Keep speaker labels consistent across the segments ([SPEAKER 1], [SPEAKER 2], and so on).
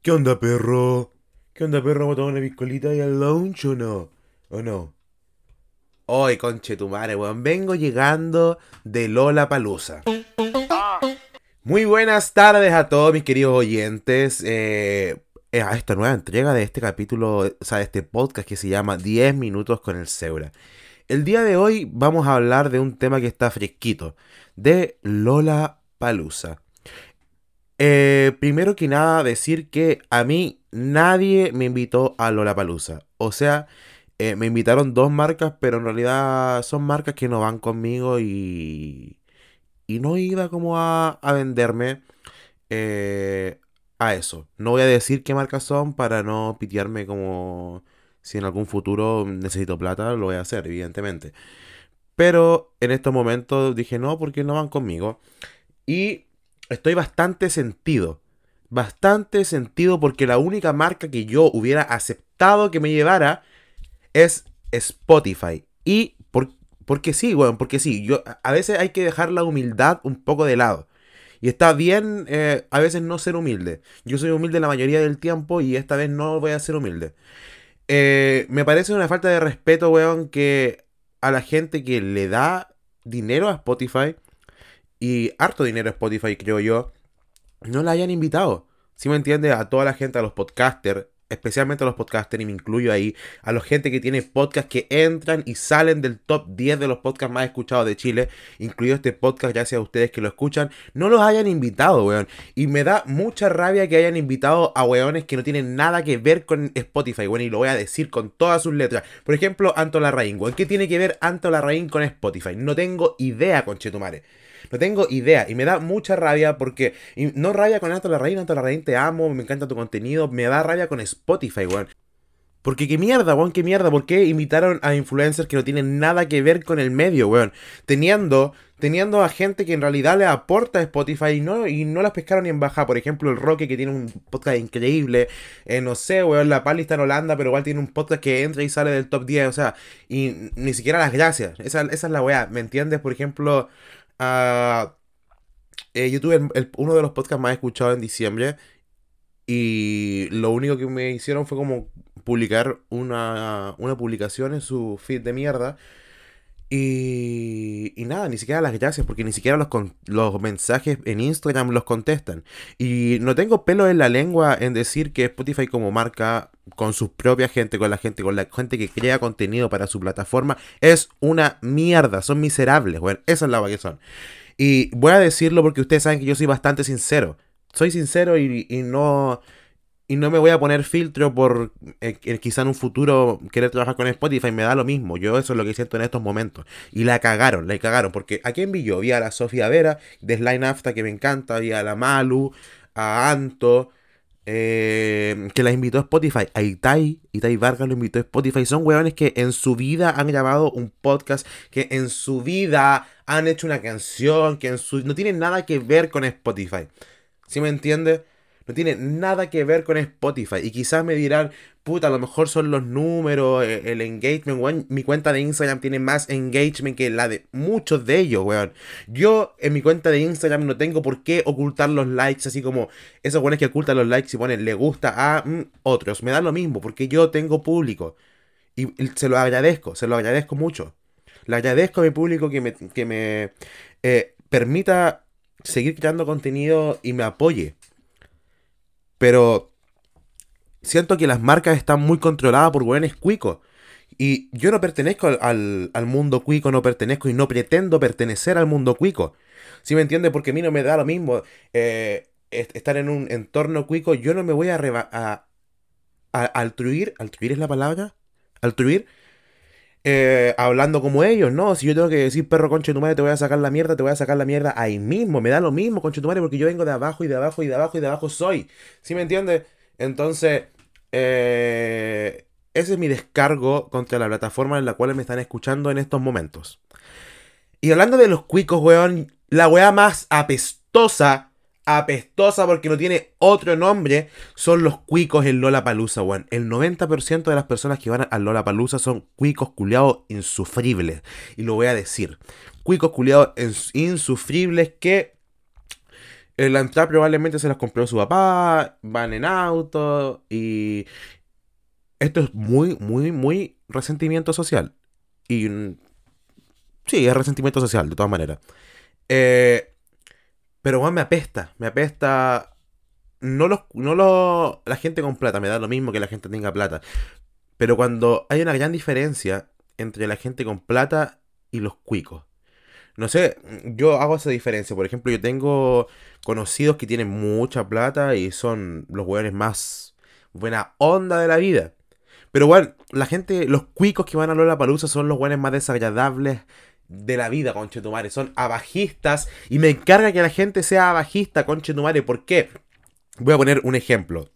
[SPEAKER 1] ¿Qué onda, perro? ¿Qué onda, perro? ¿Vamos a tomar una piscolita y al lounge o no? ¿O no? Hoy, conche tu madre, weón. Vengo llegando de Lola Palusa. Muy buenas tardes a todos mis queridos oyentes. Eh, eh, a esta nueva entrega de este capítulo, o sea, de este podcast que se llama 10 minutos con el Seura. El día de hoy vamos a hablar de un tema que está fresquito, de Lola Palusa. Eh, primero que nada, decir que a mí nadie me invitó a Lollapalooza. O sea, eh, me invitaron dos marcas, pero en realidad son marcas que no van conmigo y, y no iba como a, a venderme eh, a eso. No voy a decir qué marcas son para no pitearme como si en algún futuro necesito plata, lo voy a hacer, evidentemente. Pero en estos momentos dije no, porque no van conmigo. Y estoy bastante sentido. Bastante sentido porque la única marca que yo hubiera aceptado que me llevara es Spotify. Y por, porque sí, weón, porque sí. Yo, a veces hay que dejar la humildad un poco de lado. Y está bien eh, a veces no ser humilde. Yo soy humilde la mayoría del tiempo y esta vez no voy a ser humilde. Eh, me parece una falta de respeto, weón, que a la gente que le da dinero a Spotify y harto dinero a Spotify, creo yo, no la hayan invitado. Si me entiende, a toda la gente, a los podcasters, especialmente a los podcasters, y me incluyo ahí, a la gente que tiene podcast que entran y salen del top 10 de los podcasts más escuchados de Chile, incluido este podcast, ya sea ustedes que lo escuchan, no los hayan invitado, weón. Y me da mucha rabia que hayan invitado a weones que no tienen nada que ver con Spotify, weón, y lo voy a decir con todas sus letras. Por ejemplo, Anto Larraín. ¿Qué tiene que ver Anto Larraín con Spotify? No tengo idea, conchetumare. No tengo idea y me da mucha rabia porque. no rabia con Anto Larraín, Anto Larraín te amo, me encanta tu contenido. Me da rabia con Spotify, weón. Porque qué mierda, weón, qué mierda. ¿Por qué invitaron a influencers que no tienen nada que ver con el medio, weón? Teniendo, teniendo a gente que en realidad le aporta Spotify y no, y no las pescaron ni en baja. Por ejemplo, el Roque que tiene un podcast increíble. Eh, no sé, weón, la Pali está en Holanda, pero igual tiene un podcast que entra y sale del top 10. O sea, y ni siquiera las gracias. Esa, esa es la weá, ¿me entiendes? Por ejemplo, Uh, yo tuve uno de los podcasts más escuchados en diciembre y lo único que me hicieron fue como publicar una, una publicación en su feed de mierda. Y, y nada, ni siquiera las gracias, porque ni siquiera los, los mensajes en Instagram los contestan. Y no tengo pelo en la lengua en decir que Spotify como marca, con su propia gente, con la gente, con la gente que crea contenido para su plataforma, es una mierda, son miserables, bueno, esa es la que son. Y voy a decirlo porque ustedes saben que yo soy bastante sincero. Soy sincero y, y no y no me voy a poner filtro por eh, quizá en un futuro querer trabajar con Spotify, me da lo mismo. Yo eso es lo que siento en estos momentos. Y la cagaron, la cagaron. Porque ¿a quién vi yo? Vi a la Sofía Vera, de Slime Afta, que me encanta, vi a la Malu, a Anto, eh, que la invitó a Spotify. A Itai, Itai Vargas lo invitó a Spotify. Son huevones que en su vida han grabado un podcast, que en su vida han hecho una canción, que en su... no tienen nada que ver con Spotify. ¿Sí me entiendes? No tiene nada que ver con Spotify. Y quizás me dirán, puta, a lo mejor son los números, eh, el engagement, Mi cuenta de Instagram tiene más engagement que la de muchos de ellos, weón. Yo en mi cuenta de Instagram no tengo por qué ocultar los likes, así como esos weones que ocultan los likes y ponen le gusta a mm, otros. Me da lo mismo, porque yo tengo público. Y se lo agradezco, se lo agradezco mucho. Le agradezco a mi público que me, que me eh, permita seguir creando contenido y me apoye. Pero siento que las marcas están muy controladas por buenos cuicos. Y yo no pertenezco al, mundo cuico, no pertenezco y no pretendo pertenecer al mundo cuico. ¿Sí me entiendes? Porque a mí no me da lo mismo eh, estar en un entorno cuico. Yo no me voy a, a, a, altruir. ¿Altruir es la palabra? ¿Altruir? Eh, hablando como ellos, ¿no? Si yo tengo que decir, perro conche tu madre, te voy a sacar la mierda, te voy a sacar la mierda ahí mismo. Me da lo mismo, conche tu madre, porque yo vengo de abajo y de abajo y de abajo y de abajo soy. ¿Sí me entiendes? Entonces, eh, ese es mi descargo contra la plataforma en la cual me están escuchando en estos momentos. Y hablando de los cuicos, weón, la weá más apestosa apestosa porque no tiene otro nombre, son los cuicos en Lola Palusa, weón. El 90% de las personas que van a Lola Palusa son cuicos culiados insufribles. Y lo voy a decir. Cuicos culiados insufribles que eh, la entrada probablemente se las compró su papá, van en auto y esto es muy, muy, muy resentimiento social. Y mm, sí, es resentimiento social, de todas maneras. Eh, pero bueno, me apesta, me apesta. No, los, no la gente con plata, me da lo mismo que la gente tenga plata. Pero cuando hay una gran diferencia entre la gente con plata y los cuicos. No sé, yo hago esa diferencia. Por ejemplo, yo tengo conocidos que tienen mucha plata y son los hueones más buena onda de la vida. Pero bueno, la gente, los cuicos que van a Lola Palusa son los hueones más desagradables de la vida, conchetumare. Son abajistas y me encarga que la gente sea abajista, conchetumare. ¿Por qué? Voy a poner un ejemplo.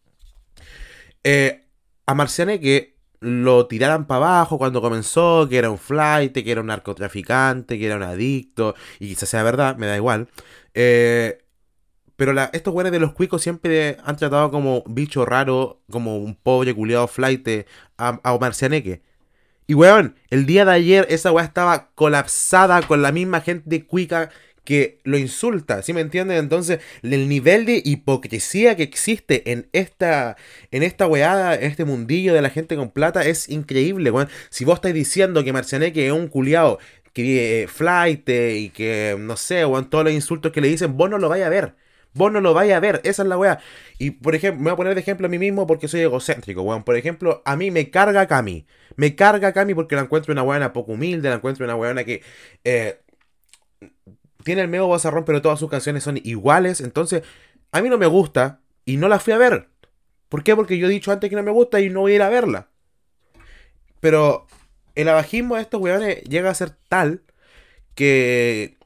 [SPEAKER 1] Eh, a Marciane que lo tiraran para abajo cuando comenzó, que era un flight, que era un narcotraficante, que era un adicto, y quizás sea verdad, me da igual. Eh, pero estos güeyes de los cuicos siempre han tratado como bicho raro, como un pobre culiado flight a, a Marcianeque. Y weón, el día de ayer esa weá estaba colapsada con la misma gente cuica que lo insulta, ¿sí me entienden? Entonces, el nivel de hipocresía que existe en esta, en esta weada, en este mundillo de la gente con plata es increíble, weón. Si vos estáis diciendo que Marcianeque es un culiao que eh, flight y que, no sé, weón, todos los insultos que le dicen, vos no lo vais a ver. Vos no lo vais a ver, esa es la weá. Y por ejemplo, me voy a poner de ejemplo a mí mismo porque soy egocéntrico, weón. Por ejemplo, a mí me carga Cami. Me carga Cami porque la encuentro una weona poco humilde, la encuentro una weona que eh, tiene el medio bozarrón, pero todas sus canciones son iguales. Entonces, a mí no me gusta y no la fui a ver. ¿Por qué? Porque yo he dicho antes que no me gusta y no voy a ir a verla. Pero el abajismo de estos weones llega a ser tal que,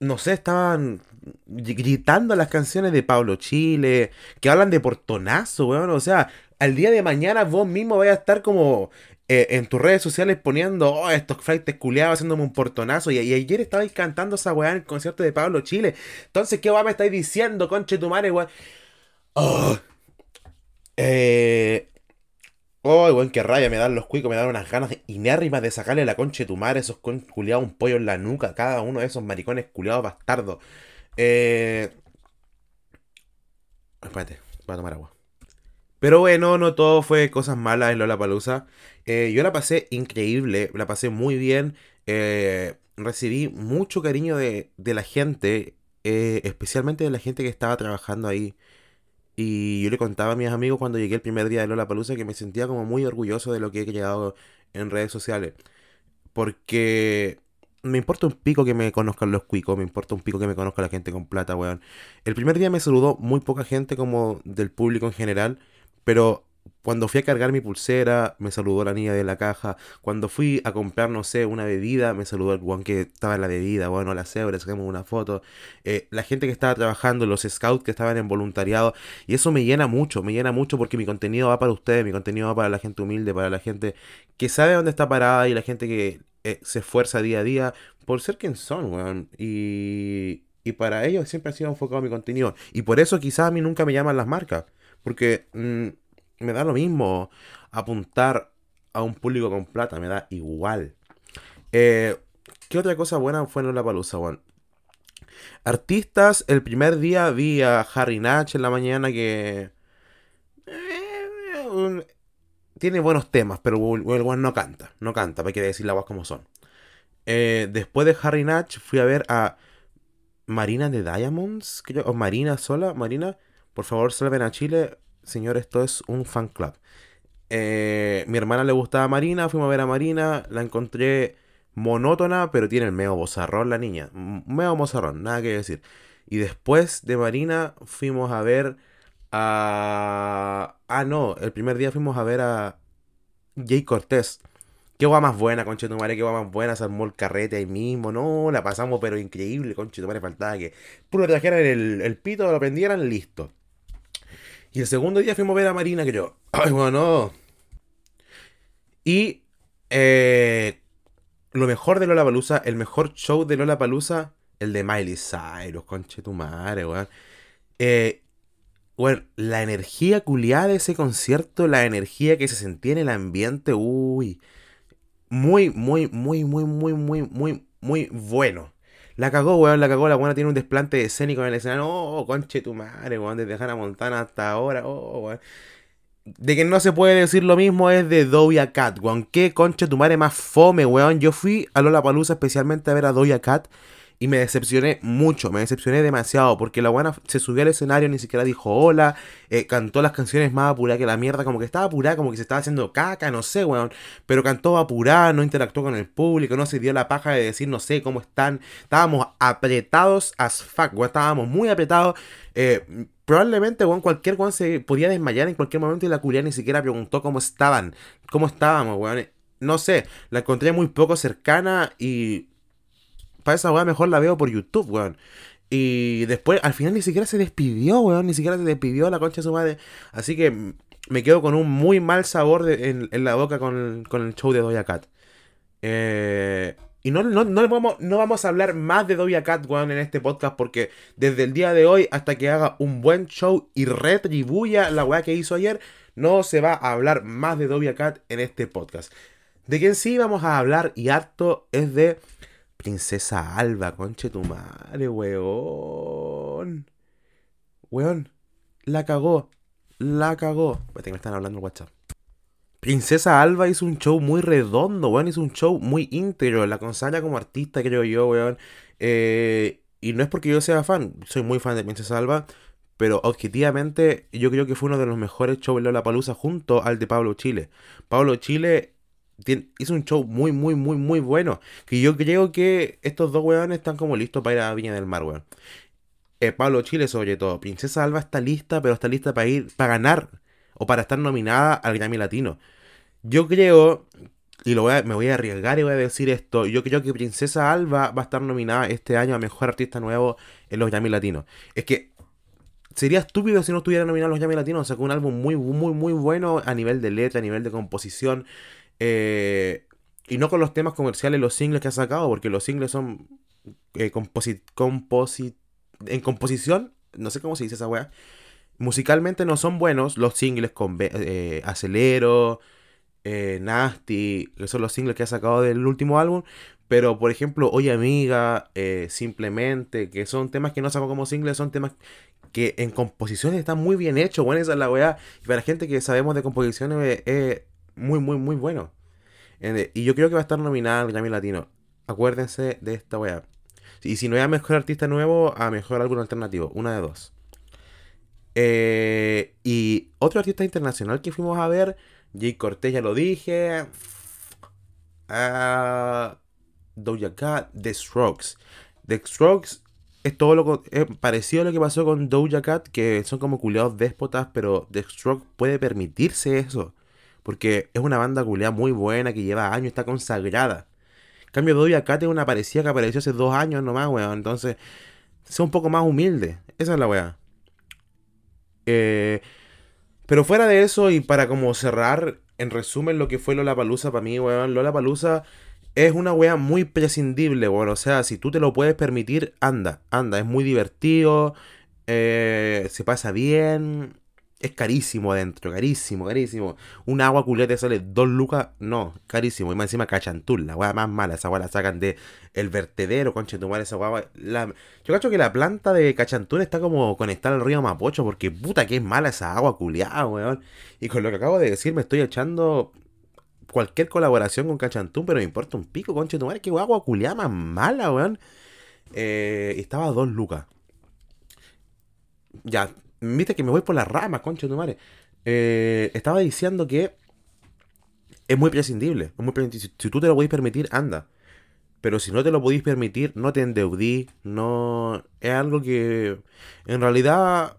[SPEAKER 1] no sé, estaban gritando las canciones de Pablo Chile, que hablan de portonazo, weón. O sea, al día de mañana vos mismo vais a estar como eh, en tus redes sociales poniendo, oh, estos flights culiados haciéndome un portonazo. Y, ayer estabais cantando esa weá en el concierto de Pablo Chile. Entonces, ¿qué weá me estáis diciendo, conche tu madre, weón? Oh, eh. Oh, weón, qué rabia me dan los cuicos, me dan unas ganas inérrimas de sacarle la concha de tu madre, esos culiados, un pollo en la nuca, cada uno de esos maricones culiados bastardos. Eh. Espérate, voy a tomar agua. Pero bueno, no todo fue cosas malas en Lola Palusa. Eh, yo la pasé increíble, la pasé muy bien. Eh, recibí mucho cariño de, la gente, eh, especialmente de la gente que estaba trabajando ahí. Y yo le contaba a mis amigos cuando llegué el primer día de Lola Palusa que me sentía como muy orgulloso de lo que he creado en redes sociales. Porque me importa un pico que me conozcan los cuicos, me importa un pico que me conozca la gente con plata, weón. El primer día me saludó muy poca gente como del público en general, pero cuando fui a cargar mi pulsera, me saludó la niña de la caja. Cuando fui a comprar, no sé, una bebida, me saludó el guan que estaba en la bebida. Bueno, la cebra, sacamos una foto. Eh, la gente que estaba trabajando, los scouts que estaban en voluntariado. Y eso me llena mucho, me llena mucho porque mi contenido va para ustedes, mi contenido va para la gente humilde, para la gente que sabe dónde está parada y la gente que eh, se esfuerza día a día por ser quien son, weón. Y, y para ellos siempre ha sido enfocado mi contenido. Y por eso quizás a mí nunca me llaman las marcas. Porque... Mm, me da lo mismo apuntar a un público con plata, me da igual. Eh, ¿Qué otra cosa buena fue en la palusa, bueno? Artistas, el primer día vi a Harry Natch en la mañana que. Eh, tiene buenos temas, pero el no canta. No canta, hay que decir las cosas como son. Eh, después de Harry Natch fui a ver a Marina de Diamonds, creo, o Marina sola. Marina, por favor, salven a Chile señor, esto es un fan club. Eh, mi hermana le gustaba Marina, fuimos a ver a Marina, la encontré monótona, pero tiene el medio bozarrón la niña. Medio bozarrón, nada que decir. Y después de Marina fuimos a ver a... Ah, no, el primer día fuimos a ver a Jay Cortés. Qué guay más buena, conchetumare, qué guay más buena, se armó el carrete ahí mismo, no, la pasamos pero increíble, conchetumare, faltaba que puro trajeran el, el pito, lo prendieran, listo. Y el segundo día fuimos a ver a Marina, que yo, ay, bueno. Y eh, lo mejor de Lola Palusa, el mejor show de Lola Palusa, el de Miley Cyrus, conche weón. Eh, bueno, la energía culiada de ese concierto, la energía que se sentía en el ambiente, uy. Muy, muy, muy, muy, muy, muy, muy, muy bueno. La cagó, weón, la cagó. La buena tiene un desplante escénico en el escenario. Oh, conche tu madre, weón. Desde Hannah Montana hasta ahora. Oh, weón. De que no se puede decir lo mismo es de Doja Cat, weón. Qué conche tu madre más fome, weón. Yo fui a Lola Palusa especialmente a ver a Doja Cat. Y me decepcioné mucho, me decepcioné demasiado, porque la buena se subió al escenario, ni siquiera dijo hola, eh, cantó las canciones más apuradas que la mierda, como que estaba apurada, como que se estaba haciendo caca, no sé, weón. Pero cantó apurada, no interactuó con el público, no se dio la paja de decir, no sé, cómo están. Estábamos apretados as fuck, weón, estábamos muy apretados. Eh, probablemente, weón, cualquier weón se podía desmayar en cualquier momento y la culia ni siquiera preguntó cómo estaban, cómo estábamos, weón. No sé, la encontré muy poco cercana y para esa weá mejor la veo por YouTube, weón. Y después, al final ni siquiera se despidió, weón. Ni siquiera se despidió la concha de su madre. Así que me quedo con un muy mal sabor en, la boca con, el show de Doja Cat. Eh, y no, no, no, vamos, no vamos a hablar más de Doja Cat, weón, en este podcast. Porque desde el día de hoy hasta que haga un buen show y retribuya la weá que hizo ayer, no se va a hablar más de Doja Cat en este podcast. De quien sí vamos a hablar y harto es de Princesa Alba, conche tu madre, weón. Weón, la cagó. La cagó. Espérate que me están hablando en WhatsApp. Princesa Alba hizo un show muy redondo, weón. Hizo un show muy íntegro. La consagra como artista, creo yo, weón. Eh, y no es porque yo sea fan. Soy muy fan de Princesa Alba. Pero objetivamente, yo creo que fue uno de los mejores shows de la Palusa junto al de Pablo Chile. Pablo Chile hizo un show muy, muy, muy, muy bueno. Que yo creo que estos dos weones están como listos para ir a Viña del Mar, weón. Eh, Pablo Chile, sobre todo. Princesa Alba está lista, pero está lista para ir, para ganar o para estar nominada al Grammy Latino. Yo creo, y lo voy me voy a arriesgar y voy a decir esto, yo creo que Princesa Alba va a estar nominada este año a Mejor Artista Nuevo en los Grammy Latinos. Es que sería estúpido si no estuviera nominada a los Grammy Latinos. Sacó un álbum muy, muy, muy bueno a nivel de letra, a nivel de composición. Eh, y no con los temas comerciales, los singles que ha sacado, porque los singles son eh, en composición, no sé cómo se dice esa weá. Musicalmente no son buenos los singles con eh, Acelero, eh, Nasty, que son los singles que ha sacado del último álbum. Pero, por ejemplo, Oye Amiga, Simplemente, que son temas que no sacó como singles, son temas que en composiciones están muy bien hechos. Bueno, esa es la weá. Y para la gente que sabemos de composiciones, es muy, muy, muy bueno. Y yo creo que va a estar nominada al Grammy Latino. Acuérdense de esta weá. Y si no hay a mejor artista nuevo, a mejor álbum alternativo. Una de dos. Eh, y otro artista internacional que fuimos a ver, Jay Cortez, ya lo dije. Uh, Doja Cat, The Strokes. The Strokes es todo lo es parecido a lo que pasó con Doja Cat, que son como culiados déspotas, pero The Strokes puede permitirse eso. Porque es una banda culiada muy buena que lleva años, está consagrada. En cambio, Doja Cat es una parecida que apareció hace dos años nomás, weón. Entonces, sea un poco más humilde. Esa es la weá. Eh, pero fuera de eso, y para como cerrar, en resumen, lo que fue Lola Palusa para mí, weón. Lola Palusa es una weá muy prescindible, weón. O sea, si tú te lo puedes permitir, anda, anda. Es muy divertido. Eh, se pasa bien. Es carísimo adentro, carísimo, carísimo. Un agua culete sale dos lucas, no, carísimo. Y más encima cachantul, la weá más mala. Esa weá la sacan de el vertedero, concha tu esa weá. La... Yo cacho que la planta de cachantul está como conectada al río Mapocho, porque puta que es mala esa agua culiada, weón. Y con lo que acabo de decir, me estoy echando cualquier colaboración con cachantún, pero me importa un pico, concha tu madre. Que agua culiada más mala, weón. Eh, estaba dos lucas. Ya, Viste que me voy por las ramas, concha de tu madre. Eh, estaba diciendo que es muy prescindible. muy Si, tú te lo podés permitir, anda. Pero si no te lo podéis permitir, no te endeudí. No. Es algo que. En realidad.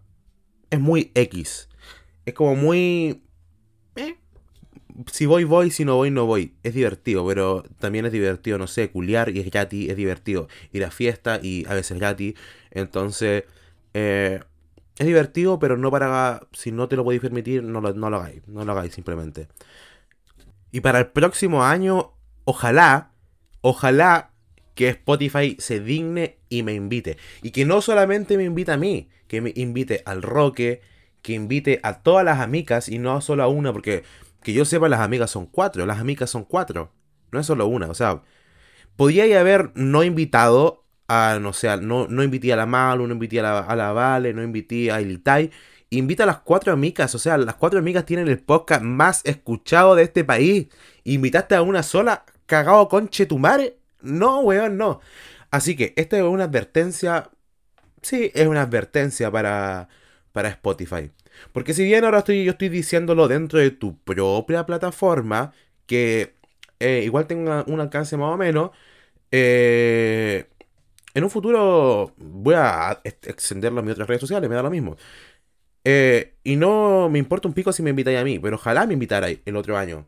[SPEAKER 1] Es muy X. Es como muy. Eh, si voy, voy. Si no voy, no voy. Es divertido, pero también es divertido, no sé, culiar y es gratis. Es divertido. Ir a fiesta y a veces gratis. Entonces. Eh, es divertido, pero no para. Si no te lo podéis permitir, no lo, no lo hagáis. No lo hagáis simplemente. Y para el próximo año, ojalá, ojalá que Spotify se digne y me invite. Y que no solamente me invite a mí, que me invite al Roque, que invite a todas las amigas y no solo a una, porque que yo sepa, las amigas son cuatro. Las amigas son cuatro. No es solo una. O sea, podría haber no invitado a, no sé, no, no invité a la Malu, no invité a la, a la Vale, no invité a Ilitai. Invita a las cuatro amigas, o sea, las cuatro amigas tienen el podcast más escuchado de este país. ¿Invitaste a una sola? ¿Cagado conche tu madre? No, weón, no. Así que esta es una advertencia. Sí, es una advertencia para, para Spotify. Porque si bien ahora estoy, yo estoy diciéndolo dentro de tu propia plataforma, que eh, igual tenga un alcance más o menos, eh, en un futuro voy a extenderlo a mis otras redes sociales, me da lo mismo. Eh, y no me importa un pico si me invitáis a mí, pero ojalá me invitarais el otro año.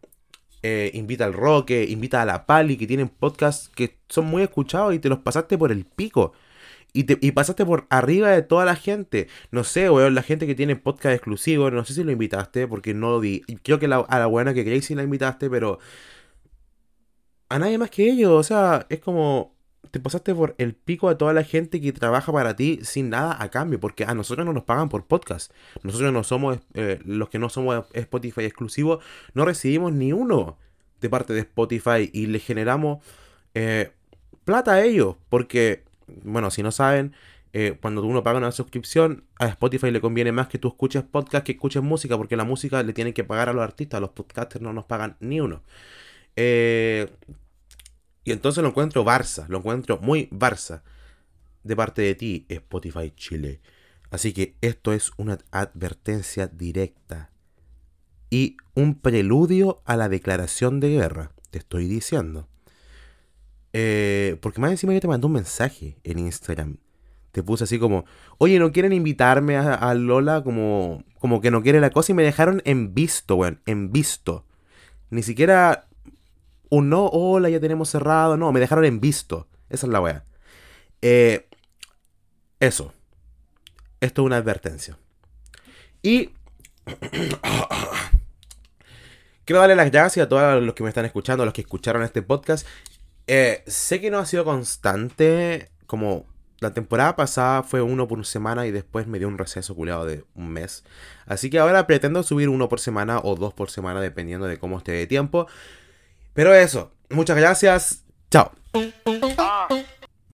[SPEAKER 1] Eh, invita al Roque, invita a la Pali, que tienen podcasts que son muy escuchados y te los pasaste por el pico. Y, te, y pasaste por arriba de toda la gente. No sé, weón, la gente que tiene podcast exclusivo, no sé si lo invitaste, porque no vi. Creo que a la buena que sí la invitaste, pero... A nadie más que ellos, o sea, es como te pasaste por el pico a toda la gente que trabaja para ti sin nada a cambio, porque a nosotros no nos pagan por podcast. Nosotros no somos, eh, los que no somos Spotify exclusivos, no recibimos ni uno de parte de Spotify y le generamos eh, plata a ellos, porque, bueno, si no saben, eh, cuando uno paga una suscripción, a Spotify le conviene más que tú escuches podcast que escuches música, porque la música le tienen que pagar a los artistas, los podcasters no nos pagan ni uno. Eh, y entonces lo encuentro Barça, lo encuentro muy Barça de parte de ti, Spotify Chile. Así que esto es una advertencia directa y un preludio a la declaración de guerra, te estoy diciendo. Eh, porque más encima yo te mandé un mensaje en Instagram. Te puse así como, oye, ¿no quieren invitarme a, Lola? Como, como que no quiere la cosa y me dejaron en visto, weón, en visto. Ni siquiera un no, hola, ya tenemos cerrado. No, me dejaron en visto. Esa es la weá. Eh, eso. Esto es una advertencia. Y quiero darle las gracias a todos los que me están escuchando, a los que escucharon este podcast. Eh, sé que no ha sido constante, como la temporada pasada fue uno por semana y después me dio un receso culiado de un mes. Así que ahora pretendo subir uno por semana o dos por semana dependiendo de cómo esté de tiempo. Pero eso, muchas gracias. Chao.